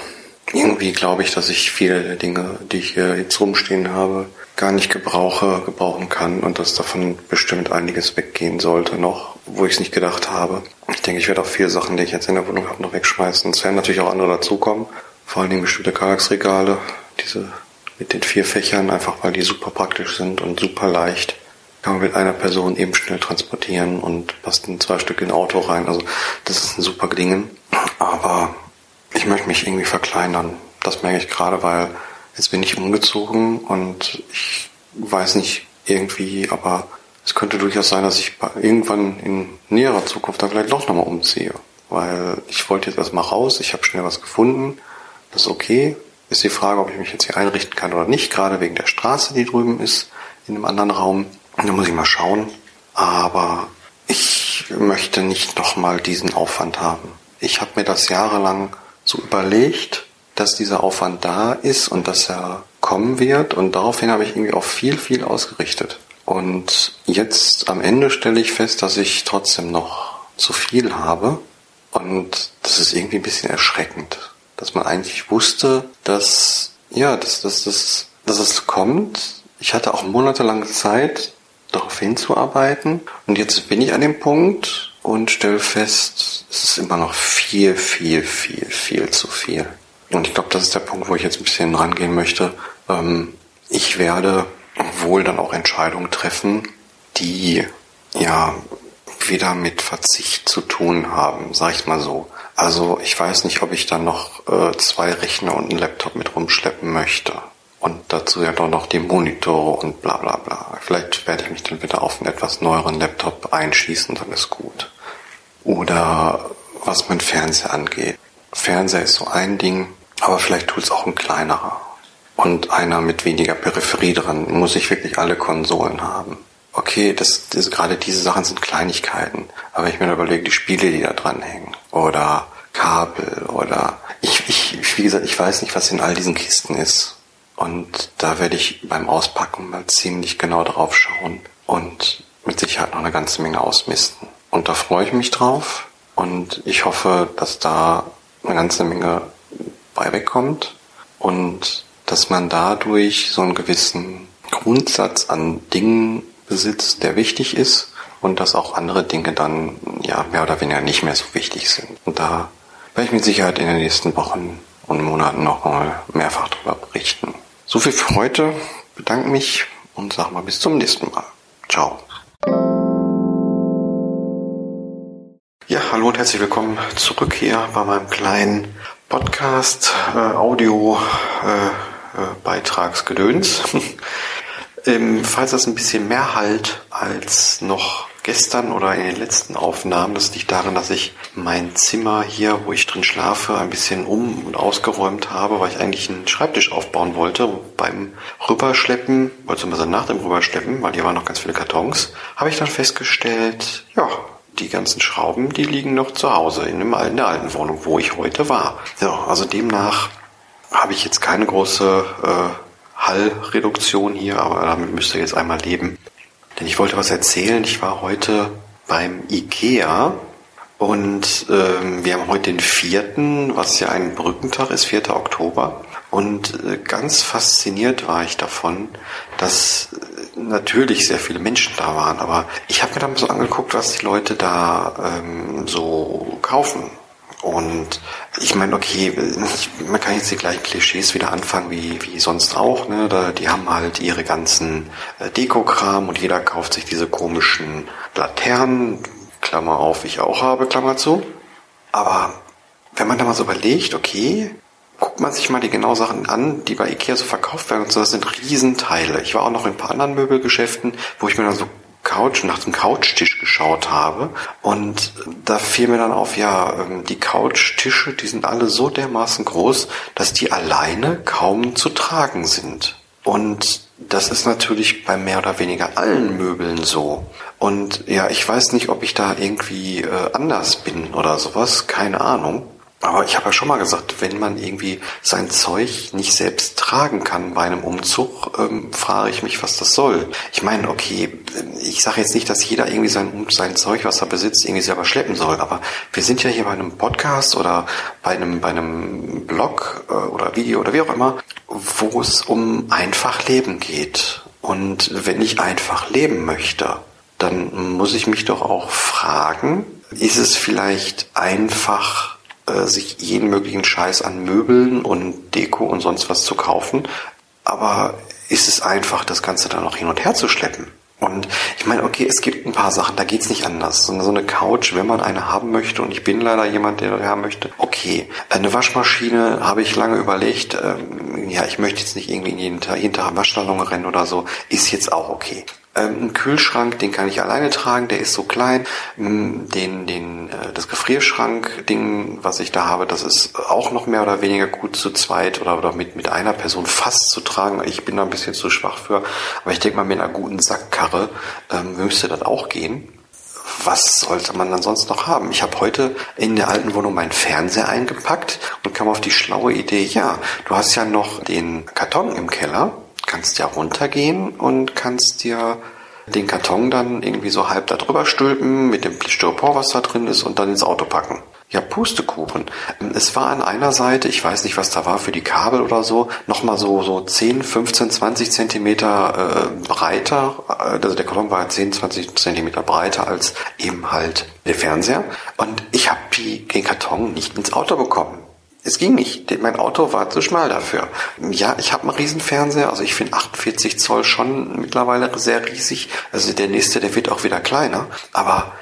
irgendwie glaube ich, dass ich viele Dinge, die ich hier jetzt rumstehen habe, gar nicht gebrauche, gebrauchen kann und dass davon bestimmt einiges weggehen sollte noch, wo ich es nicht gedacht habe. Ich denke, ich werde auch viele Sachen, die ich jetzt in der Wohnung habe, noch wegschmeißen. Es werden natürlich auch andere dazukommen. Vor allen Dingen bestimmte Kallax-Regale, diese mit den vier Fächern, einfach weil die super praktisch sind und super leicht. Kann man mit einer Person eben schnell transportieren und passt in zwei Stück in ein Auto rein. Also das ist ein super Ding. Aber ich möchte mich irgendwie verkleinern. Das merke ich gerade, weil jetzt bin ich umgezogen und ich weiß nicht irgendwie, aber es könnte durchaus sein, dass ich irgendwann in näherer Zukunft da vielleicht doch nochmal umziehe. Weil ich wollte jetzt erstmal raus, ich habe schnell was gefunden das ist okay. Ist die Frage, ob ich mich jetzt hier einrichten kann oder nicht, gerade wegen der Straße, die drüben ist, in einem anderen Raum. Da muss ich mal schauen. Aber ich möchte nicht nochmal diesen Aufwand haben. Ich habe mir das jahrelang so überlegt, dass dieser Aufwand da ist und dass er kommen wird. Und daraufhin habe ich irgendwie auch viel, viel ausgerichtet. Und jetzt am Ende stelle ich fest, dass ich trotzdem noch zu viel habe. Und das ist irgendwie ein bisschen erschreckend dass man eigentlich wusste, dass, ja, dass, dass, dass, dass es kommt. Ich hatte auch monatelang Zeit, darauf hinzuarbeiten. Und jetzt bin ich an dem Punkt und stelle fest, es ist immer noch viel, viel, viel, viel zu viel. Und ich glaube, das ist der Punkt, wo ich jetzt ein bisschen rangehen möchte. Ähm, ich werde wohl dann auch Entscheidungen treffen, die ja wieder mit Verzicht zu tun haben, sag ich mal so. Also ich weiß nicht, ob ich dann noch äh, zwei Rechner und einen Laptop mit rumschleppen möchte. Und dazu ja doch noch die Monitore und bla bla bla. Vielleicht werde ich mich dann wieder auf einen etwas neueren Laptop einschießen, dann ist gut. Oder was mein Fernseher angeht. Fernseher ist so ein Ding, aber vielleicht tut es auch ein kleinerer. Und einer mit weniger Peripherie dran. Muss ich wirklich alle Konsolen haben? Okay, das, das, gerade diese Sachen sind Kleinigkeiten. Aber ich mir überlege, die Spiele, die da dran hängen. Oder Kabel oder ich, ich, wie gesagt, ich weiß nicht, was in all diesen Kisten ist. Und da werde ich beim Auspacken mal ziemlich genau drauf schauen und mit Sicherheit noch eine ganze Menge ausmisten. Und da freue ich mich drauf und ich hoffe, dass da eine ganze Menge bei wegkommt und dass man dadurch so einen gewissen Grundsatz an Dingen besitzt, der wichtig ist und dass auch andere Dinge dann ja mehr oder weniger nicht mehr so wichtig sind. Und da werde ich mit Sicherheit in den nächsten Wochen und Monaten noch mal mehrfach darüber berichten. So viel für heute. Bedanke mich und sag mal bis zum nächsten Mal. Ciao. Ja, hallo und herzlich willkommen zurück hier bei meinem kleinen Podcast äh, Audio äh, äh, Beitragsgedöns. ähm, falls das ein bisschen mehr halt als noch gestern oder in den letzten Aufnahmen. Das liegt daran, dass ich mein Zimmer hier, wo ich drin schlafe, ein bisschen um und ausgeräumt habe, weil ich eigentlich einen Schreibtisch aufbauen wollte. Beim Rüberschleppen, beziehungsweise nach dem Rüberschleppen, weil hier waren noch ganz viele Kartons, habe ich dann festgestellt, ja, die ganzen Schrauben, die liegen noch zu Hause in, dem, in der alten Wohnung, wo ich heute war. Ja, also demnach habe ich jetzt keine große äh, Hallreduktion hier, aber damit müsst ihr jetzt einmal leben. Denn ich wollte was erzählen. Ich war heute beim IKEA und ähm, wir haben heute den vierten, was ja ein Brückentag ist, 4. Oktober. Und äh, ganz fasziniert war ich davon, dass äh, natürlich sehr viele Menschen da waren. Aber ich habe mir dann so angeguckt, was die Leute da ähm, so kaufen. Und ich meine, okay, ich, man kann jetzt die gleichen Klischees wieder anfangen wie, wie sonst auch. Ne? Da, die haben halt ihre ganzen äh, Dekokram und jeder kauft sich diese komischen Laternen, Klammer auf, ich auch habe, Klammer zu. Aber wenn man da mal so überlegt, okay, guckt man sich mal die genau Sachen an, die bei Ikea so verkauft werden und so, das sind Riesenteile. Ich war auch noch in ein paar anderen Möbelgeschäften, wo ich mir dann so Couch, nach dem Couchtisch geschaut habe. Und da fiel mir dann auf, ja, ähm, die Couchtische, die sind alle so dermaßen groß, dass die alleine kaum zu tragen sind. Und das ist natürlich bei mehr oder weniger allen Möbeln so. Und ja, ich weiß nicht, ob ich da irgendwie äh, anders bin oder sowas, keine Ahnung. Aber ich habe ja schon mal gesagt, wenn man irgendwie sein Zeug nicht selbst tragen kann bei einem Umzug, ähm, frage ich mich, was das soll. Ich meine, okay, ich sage jetzt nicht, dass jeder irgendwie sein, sein Zeug, was er besitzt, irgendwie selber schleppen soll. Aber wir sind ja hier bei einem Podcast oder bei einem, bei einem Blog äh, oder Video oder wie auch immer, wo es um einfach Leben geht. Und wenn ich einfach leben möchte, dann muss ich mich doch auch fragen, ist es vielleicht einfach äh, sich jeden möglichen Scheiß an Möbeln und Deko und sonst was zu kaufen. Aber ist es einfach, das Ganze dann noch hin und her zu schleppen? Und ich meine, okay, es gibt ein paar Sachen, da geht's nicht anders. So eine Couch, wenn man eine haben möchte, und ich bin leider jemand, der eine haben möchte, okay. Eine Waschmaschine habe ich lange überlegt, ähm, ja, ich möchte jetzt nicht irgendwie in jeden Tag, jeden Tag Waschsalon rennen oder so, ist jetzt auch okay. Ähm, ein Kühlschrank, den kann ich alleine tragen, der ist so klein. Ähm, den, den, äh, das Gefrierschrank-Ding, was ich da habe, das ist auch noch mehr oder weniger gut zu zweit oder, oder mit, mit einer Person fast zu tragen. Ich bin da ein bisschen zu schwach für, aber ich denke mal, mit einer guten Sackkarre ähm, müsste das auch gehen was sollte man dann sonst noch haben? Ich habe heute in der alten Wohnung meinen Fernseher eingepackt und kam auf die schlaue Idee, ja, du hast ja noch den Karton im Keller kannst ja runtergehen und kannst dir den Karton dann irgendwie so halb da drüber stülpen mit dem Styropor, was da drin ist und dann ins Auto packen. Ja, Pustekuchen. Es war an einer Seite, ich weiß nicht, was da war für die Kabel oder so, nochmal so, so 10, 15, 20 Zentimeter äh, breiter. Also der Karton war 10, 20 Zentimeter breiter als eben halt der Fernseher. Und ich habe den Karton nicht ins Auto bekommen. Es ging nicht. Mein Auto war zu schmal dafür. Ja, ich habe einen Riesenfernseher. Also ich finde 48 Zoll schon mittlerweile sehr riesig. Also der nächste, der wird auch wieder kleiner. Aber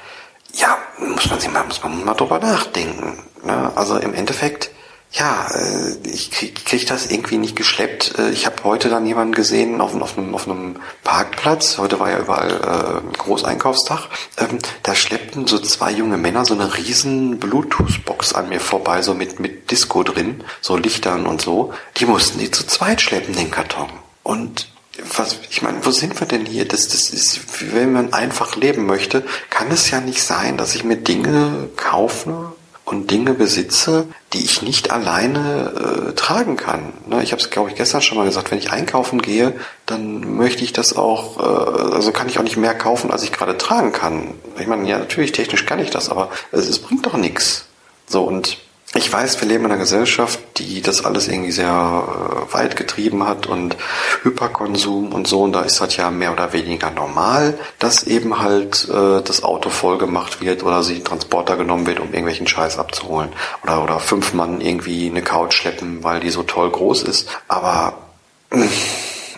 ja, muss man sich mal, muss man mal drüber nachdenken. Ne? Also im Endeffekt, ja, äh, ich krieg, krieg das irgendwie nicht geschleppt. Äh, ich habe heute dann jemanden gesehen auf, auf, einem, auf einem Parkplatz. Heute war ja überall äh, Großeinkaufstag. Ähm, da schleppten so zwei junge Männer so eine riesen Bluetooth-Box an mir vorbei, so mit, mit Disco drin, so Lichtern und so. Die mussten die zu zweit schleppen, den Karton. Und was, ich meine, wo sind wir denn hier? Das, das ist, wenn man einfach leben möchte, kann es ja nicht sein, dass ich mir Dinge kaufe und Dinge besitze, die ich nicht alleine äh, tragen kann. Ne, ich habe es, glaube ich, gestern schon mal gesagt, wenn ich einkaufen gehe, dann möchte ich das auch, äh, also kann ich auch nicht mehr kaufen, als ich gerade tragen kann. Ich meine, ja, natürlich, technisch kann ich das, aber es, es bringt doch nichts. So, und ich weiß, wir leben in einer Gesellschaft, die das alles irgendwie sehr äh, weit getrieben hat und Hyperkonsum und so. Und da ist das ja mehr oder weniger normal, dass eben halt äh, das Auto voll gemacht wird oder sich ein Transporter genommen wird, um irgendwelchen Scheiß abzuholen. Oder, oder fünf Mann irgendwie eine Couch schleppen, weil die so toll groß ist. Aber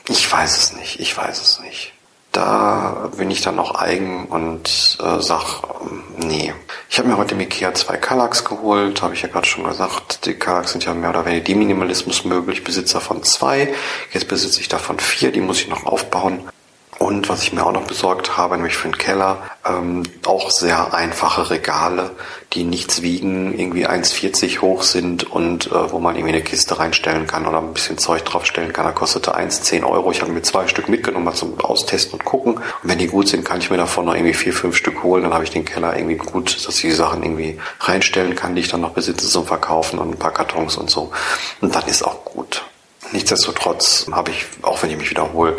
ich weiß es nicht. Ich weiß es nicht. Da bin ich dann noch eigen und äh, sag, nee. Ich habe mir heute im Ikea zwei Kallax geholt, habe ich ja gerade schon gesagt. Die Kallax sind ja mehr oder weniger die Minimalismusmöbel. Ich besitze davon zwei. Jetzt besitze ich davon vier, die muss ich noch aufbauen. Und was ich mir auch noch besorgt habe, nämlich für den Keller, ähm, auch sehr einfache Regale, die nichts wiegen, irgendwie 1,40 hoch sind und äh, wo man irgendwie eine Kiste reinstellen kann oder ein bisschen Zeug draufstellen kann. Da kostete 1, 10 Euro. Ich habe mir zwei Stück mitgenommen, mal zum Austesten und gucken. Und wenn die gut sind, kann ich mir davon noch irgendwie vier, fünf Stück holen. Dann habe ich den Keller irgendwie gut, dass ich die Sachen irgendwie reinstellen kann, die ich dann noch besitze zum Verkaufen und ein paar Kartons und so. Und dann ist auch gut. Nichtsdestotrotz habe ich, auch wenn ich mich wiederhole,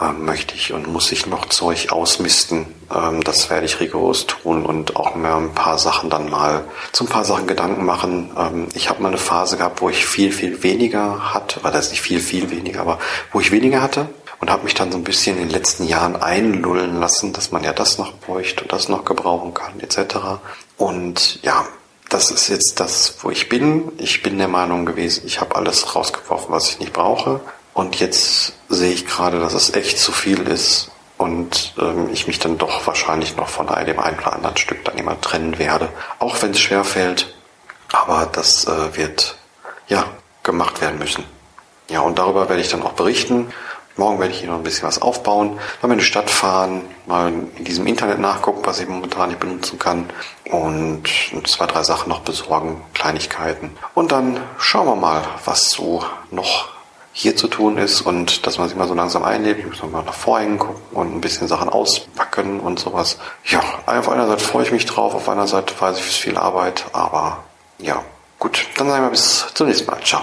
äh, möchte ich und muss ich noch Zeug ausmisten. Ähm, das werde ich rigoros tun und auch mir ein paar Sachen dann mal zu ein paar Sachen Gedanken machen. Ähm, ich habe mal eine Phase gehabt, wo ich viel, viel weniger hatte, war das nicht viel, viel weniger, aber wo ich weniger hatte und habe mich dann so ein bisschen in den letzten Jahren einlullen lassen, dass man ja das noch bräuchte und das noch gebrauchen kann, etc. Und ja, das ist jetzt das, wo ich bin. Ich bin der Meinung gewesen, ich habe alles rausgeworfen, was ich nicht brauche. Und jetzt sehe ich gerade, dass es echt zu viel ist und ähm, ich mich dann doch wahrscheinlich noch von dem einen oder anderen Stück dann immer trennen werde. Auch wenn es schwer fällt. Aber das äh, wird ja gemacht werden müssen. Ja, und darüber werde ich dann auch berichten. Morgen werde ich hier noch ein bisschen was aufbauen, mal in die Stadt fahren, mal in diesem Internet nachgucken, was ich momentan nicht benutzen kann und zwei, drei Sachen noch besorgen, Kleinigkeiten. Und dann schauen wir mal, was so noch hier zu tun ist und dass man sich mal so langsam einlebt. Ich muss mal nach vorhängen gucken und ein bisschen Sachen auspacken und sowas. Ja, auf einer Seite freue ich mich drauf, auf einer Seite weiß ich, es ist viel Arbeit, aber ja, gut. Dann sagen wir bis zum nächsten Mal. Ciao.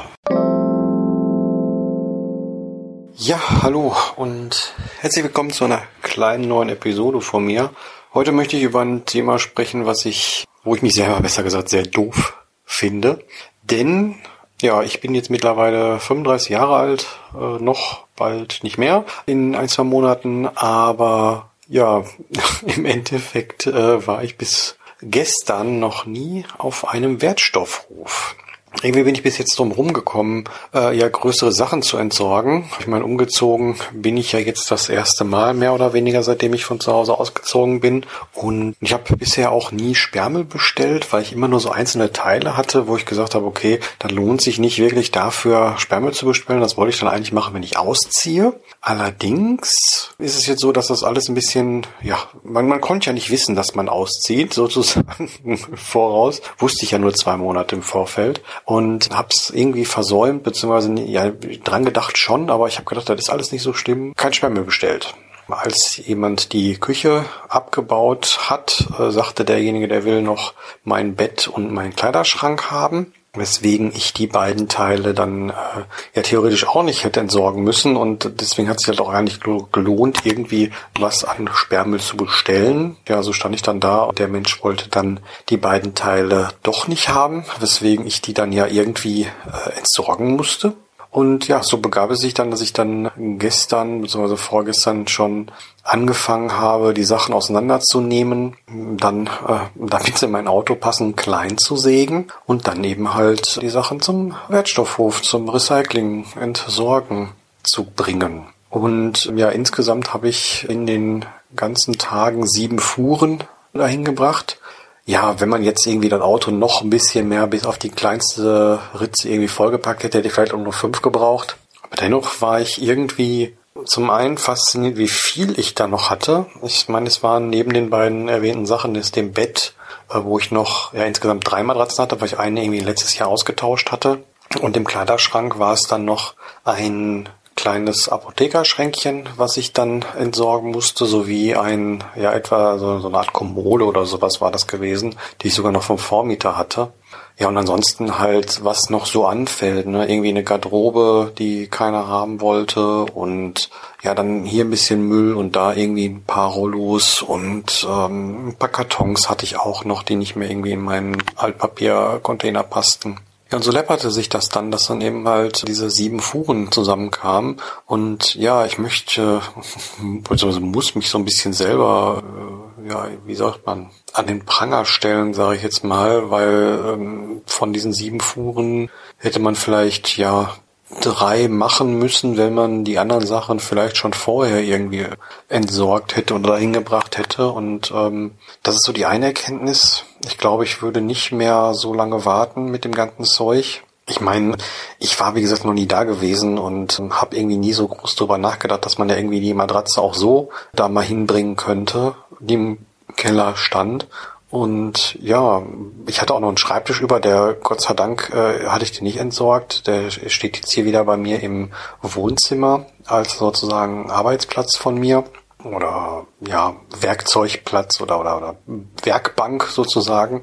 Ja, hallo und herzlich willkommen zu einer kleinen neuen Episode von mir. Heute möchte ich über ein Thema sprechen, was ich, wo ich mich selber besser gesagt sehr doof finde. Denn, ja, ich bin jetzt mittlerweile 35 Jahre alt, äh, noch bald nicht mehr, in ein, zwei Monaten, aber ja, im Endeffekt äh, war ich bis gestern noch nie auf einem Wertstoffhof irgendwie bin ich bis jetzt drum rumgekommen, äh, ja größere Sachen zu entsorgen. Ich meine, umgezogen bin ich ja jetzt das erste Mal mehr oder weniger, seitdem ich von zu Hause ausgezogen bin. Und ich habe bisher auch nie Sperrmüll bestellt, weil ich immer nur so einzelne Teile hatte, wo ich gesagt habe, okay, dann lohnt sich nicht wirklich dafür Sperrmüll zu bestellen. Das wollte ich dann eigentlich machen, wenn ich ausziehe. Allerdings ist es jetzt so, dass das alles ein bisschen, ja, man, man konnte ja nicht wissen, dass man auszieht, sozusagen voraus. Wusste ich ja nur zwei Monate im Vorfeld und hab's irgendwie versäumt, beziehungsweise ja, dran gedacht schon, aber ich habe gedacht, das ist alles nicht so schlimm. Kein Sperrmüll bestellt. Als jemand die Küche abgebaut hat, äh, sagte derjenige, der will noch mein Bett und meinen Kleiderschrank haben weswegen ich die beiden Teile dann äh, ja theoretisch auch nicht hätte entsorgen müssen und deswegen hat sich halt auch eigentlich gelohnt, irgendwie was an Sperrmüll zu bestellen. Ja, so stand ich dann da und der Mensch wollte dann die beiden Teile doch nicht haben, weswegen ich die dann ja irgendwie äh, entsorgen musste. Und ja, so begab es sich dann, dass ich dann gestern bzw. vorgestern schon angefangen habe, die Sachen auseinanderzunehmen, dann, äh, damit sie in mein Auto passen, klein zu sägen und dann eben halt die Sachen zum Wertstoffhof, zum Recycling, Entsorgen zu bringen. Und ja, insgesamt habe ich in den ganzen Tagen sieben Fuhren dahin gebracht ja, wenn man jetzt irgendwie das Auto noch ein bisschen mehr bis auf die kleinste Ritze irgendwie vollgepackt hätte, hätte ich vielleicht auch nur fünf gebraucht. Aber dennoch war ich irgendwie zum einen fasziniert, wie viel ich da noch hatte. Ich meine, es waren neben den beiden erwähnten Sachen, ist dem Bett, äh, wo ich noch ja, insgesamt drei Matratzen hatte, weil ich eine irgendwie letztes Jahr ausgetauscht hatte. Und im Kleiderschrank war es dann noch ein kleines Apothekerschränkchen, was ich dann entsorgen musste, sowie ein, ja, etwa so, so eine Art Kommode oder sowas war das gewesen, die ich sogar noch vom Vormieter hatte. Ja, und ansonsten halt, was noch so anfällt, ne? Irgendwie eine Garderobe, die keiner haben wollte und ja, dann hier ein bisschen Müll und da irgendwie ein paar Rollos und ähm, ein paar Kartons hatte ich auch noch, die nicht mehr irgendwie in meinen Altpapiercontainer passten. Ja, und so läpperte sich das dann, dass dann eben halt diese sieben Fuhren zusammenkamen. Und ja, ich möchte, beziehungsweise muss mich so ein bisschen selber, äh, ja, wie sagt man, an den Pranger stellen, sage ich jetzt mal, weil ähm, von diesen sieben Fuhren hätte man vielleicht ja drei machen müssen, wenn man die anderen Sachen vielleicht schon vorher irgendwie entsorgt hätte oder hingebracht hätte. Und ähm, das ist so die eine Erkenntnis. Ich glaube, ich würde nicht mehr so lange warten mit dem ganzen Zeug. Ich meine, ich war wie gesagt noch nie da gewesen und habe irgendwie nie so groß drüber nachgedacht, dass man ja irgendwie die Matratze auch so da mal hinbringen könnte, die im Keller stand. Und ja, ich hatte auch noch einen Schreibtisch über, der Gott sei Dank äh, hatte ich den nicht entsorgt. Der steht jetzt hier wieder bei mir im Wohnzimmer als sozusagen Arbeitsplatz von mir oder ja Werkzeugplatz oder oder, oder Werkbank sozusagen.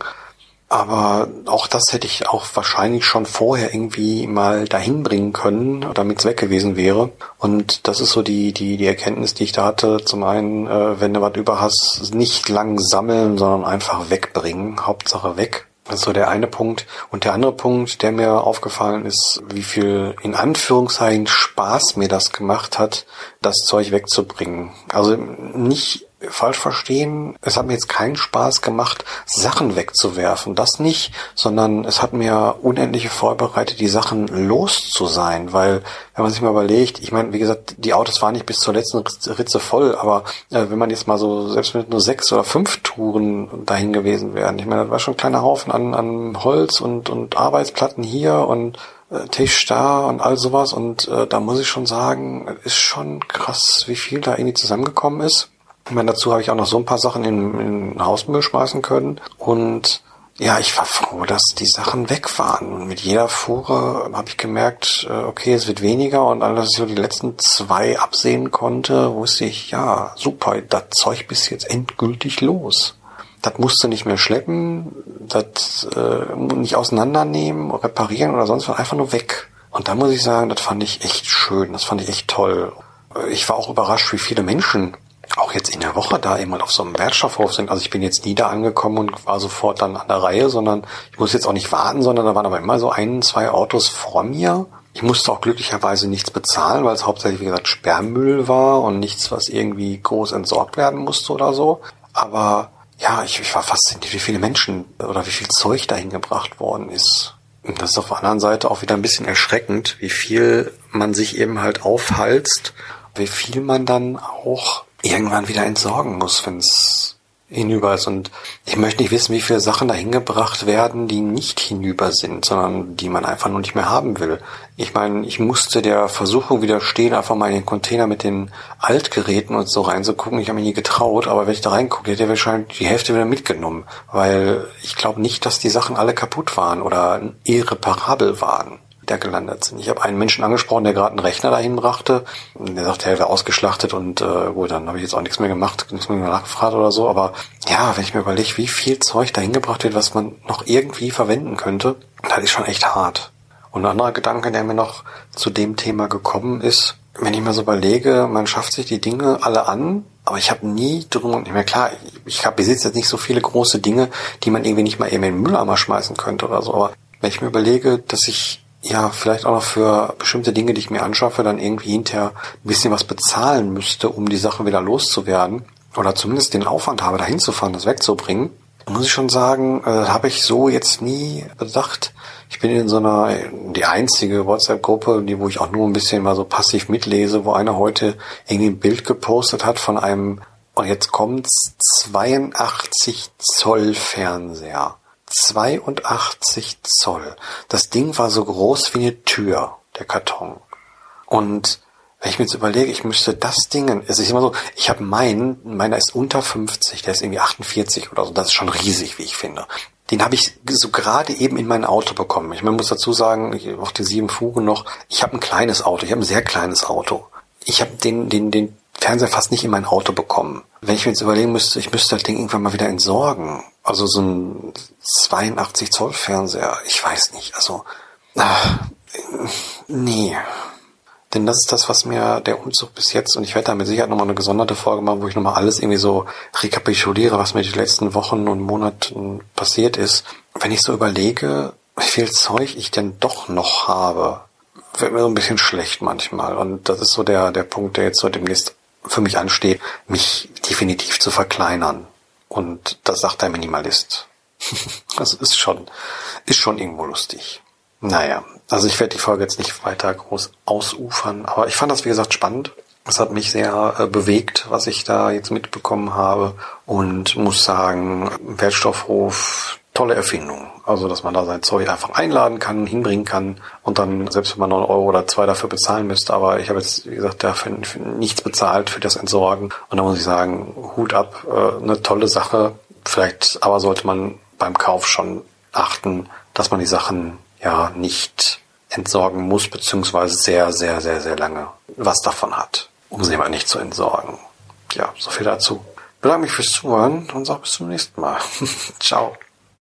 Aber auch das hätte ich auch wahrscheinlich schon vorher irgendwie mal dahin bringen können, damit es weg gewesen wäre. Und das ist so die, die, die Erkenntnis, die ich da hatte. Zum einen, äh, wenn du was über hast, nicht lang sammeln, sondern einfach wegbringen. Hauptsache weg. So der eine Punkt. Und der andere Punkt, der mir aufgefallen ist, wie viel in Anführungszeichen Spaß mir das gemacht hat, das Zeug wegzubringen. Also nicht falsch verstehen, es hat mir jetzt keinen Spaß gemacht, Sachen wegzuwerfen. Das nicht, sondern es hat mir unendliche vorbereitet, die Sachen los zu sein. Weil, wenn man sich mal überlegt, ich meine, wie gesagt, die Autos waren nicht bis zur letzten Ritze voll, aber äh, wenn man jetzt mal so, selbst mit nur sechs oder fünf Touren dahin gewesen wären, ich meine, das war schon ein kleiner Haufen an, an Holz und, und Arbeitsplatten hier und äh, Tisch da und all sowas. Und äh, da muss ich schon sagen, ist schon krass, wie viel da irgendwie zusammengekommen ist. Ich meine, dazu habe ich auch noch so ein paar Sachen in, in Hausmüll schmeißen können. Und ja, ich war froh, dass die Sachen weg waren. Und mit jeder Fuhre habe ich gemerkt, äh, okay, es wird weniger. Und als ich so die letzten zwei absehen konnte, wusste ich, ja, super, das Zeug bis jetzt endgültig los. Das musste nicht mehr schleppen, das äh, nicht auseinandernehmen, reparieren oder sonst was, einfach nur weg. Und da muss ich sagen, das fand ich echt schön, das fand ich echt toll. Ich war auch überrascht, wie viele Menschen auch jetzt in der Woche da eben auf so einem Wertstoffhof sind. Also ich bin jetzt nie da angekommen und war sofort dann an der Reihe, sondern ich muss jetzt auch nicht warten, sondern da waren aber immer so ein, zwei Autos vor mir. Ich musste auch glücklicherweise nichts bezahlen, weil es hauptsächlich, wie gesagt, Sperrmüll war und nichts, was irgendwie groß entsorgt werden musste oder so. Aber ja, ich, ich war fasziniert, wie viele Menschen oder wie viel Zeug dahin gebracht worden ist. Und das ist auf der anderen Seite auch wieder ein bisschen erschreckend, wie viel man sich eben halt aufhalst, wie viel man dann auch irgendwann wieder entsorgen muss, wenn es hinüber ist. Und ich möchte nicht wissen, wie viele Sachen dahin gebracht werden, die nicht hinüber sind, sondern die man einfach nur nicht mehr haben will. Ich meine, ich musste der Versuchung widerstehen, einfach mal in den Container mit den Altgeräten und so reinzugucken. Ich habe mich nie getraut, aber wenn ich da reingucke, hätte er wahrscheinlich die Hälfte wieder mitgenommen. Weil ich glaube nicht, dass die Sachen alle kaputt waren oder irreparabel waren da gelandet sind. Ich habe einen Menschen angesprochen, der gerade einen Rechner dahin brachte. Der sagte, er wäre ausgeschlachtet und äh, gut, dann habe ich jetzt auch nichts mehr gemacht, nichts mehr nachgefragt oder so. Aber ja, wenn ich mir überlege, wie viel Zeug dahin gebracht wird, was man noch irgendwie verwenden könnte, das ist schon echt hart. Und ein anderer Gedanke, der mir noch zu dem Thema gekommen ist, wenn ich mir so überlege, man schafft sich die Dinge alle an, aber ich habe nie drum und nicht mehr klar, ich habe besitze jetzt nicht so viele große Dinge, die man irgendwie nicht mal eben in den Mülleimer schmeißen könnte oder so. Aber wenn ich mir überlege, dass ich ja, vielleicht auch noch für bestimmte Dinge, die ich mir anschaffe, dann irgendwie hinterher ein bisschen was bezahlen müsste, um die Sachen wieder loszuwerden. Oder zumindest den Aufwand habe, dahin zu fahren, das wegzubringen. Muss ich schon sagen, äh, habe ich so jetzt nie bedacht. Ich bin in so einer, die einzige WhatsApp-Gruppe, die, wo ich auch nur ein bisschen mal so passiv mitlese, wo einer heute irgendwie ein Bild gepostet hat von einem Und jetzt kommt's 82 Zoll Fernseher. 82 Zoll. Das Ding war so groß wie eine Tür, der Karton. Und wenn ich mir jetzt überlege, ich müsste das Ding, es ist immer so, ich habe meinen, meiner ist unter 50, der ist irgendwie 48 oder so, das ist schon riesig, wie ich finde. Den habe ich so gerade eben in mein Auto bekommen. Ich muss dazu sagen, ich, auf die sieben Fugen noch, ich habe ein kleines Auto, ich habe ein sehr kleines Auto. Ich habe den, den, den Fernseher fast nicht in mein Auto bekommen. Wenn ich mir jetzt überlegen müsste, ich müsste das Ding irgendwann mal wieder entsorgen. Also so ein 82 Zoll Fernseher, ich weiß nicht. Also, ach, nee. Denn das ist das, was mir der Umzug bis jetzt, und ich werde da mit Sicherheit nochmal eine gesonderte Folge machen, wo ich nochmal alles irgendwie so rekapituliere, was mir die letzten Wochen und Monaten passiert ist. Wenn ich so überlege, wie viel Zeug ich denn doch noch habe, wird mir so ein bisschen schlecht manchmal. Und das ist so der, der Punkt, der jetzt so demnächst für mich ansteht, mich definitiv zu verkleinern. Und das sagt der Minimalist. das ist schon, ist schon irgendwo lustig. Naja, also ich werde die Folge jetzt nicht weiter groß ausufern, aber ich fand das, wie gesagt, spannend. Es hat mich sehr äh, bewegt, was ich da jetzt mitbekommen habe und muss sagen, Wertstoffhof, tolle Erfindung. Also, dass man da sein Zeug einfach einladen kann, hinbringen kann und dann, selbst wenn man noch Euro oder zwei dafür bezahlen müsste, aber ich habe jetzt, wie gesagt, dafür nichts bezahlt für das Entsorgen. Und da muss ich sagen, Hut ab, äh, eine tolle Sache. Vielleicht aber sollte man beim Kauf schon achten, dass man die Sachen ja nicht entsorgen muss, beziehungsweise sehr, sehr, sehr, sehr lange was davon hat, um sie mal nicht zu entsorgen. Ja, so viel dazu. Ich bedanke mich fürs Zuhören und sage bis zum nächsten Mal. Ciao.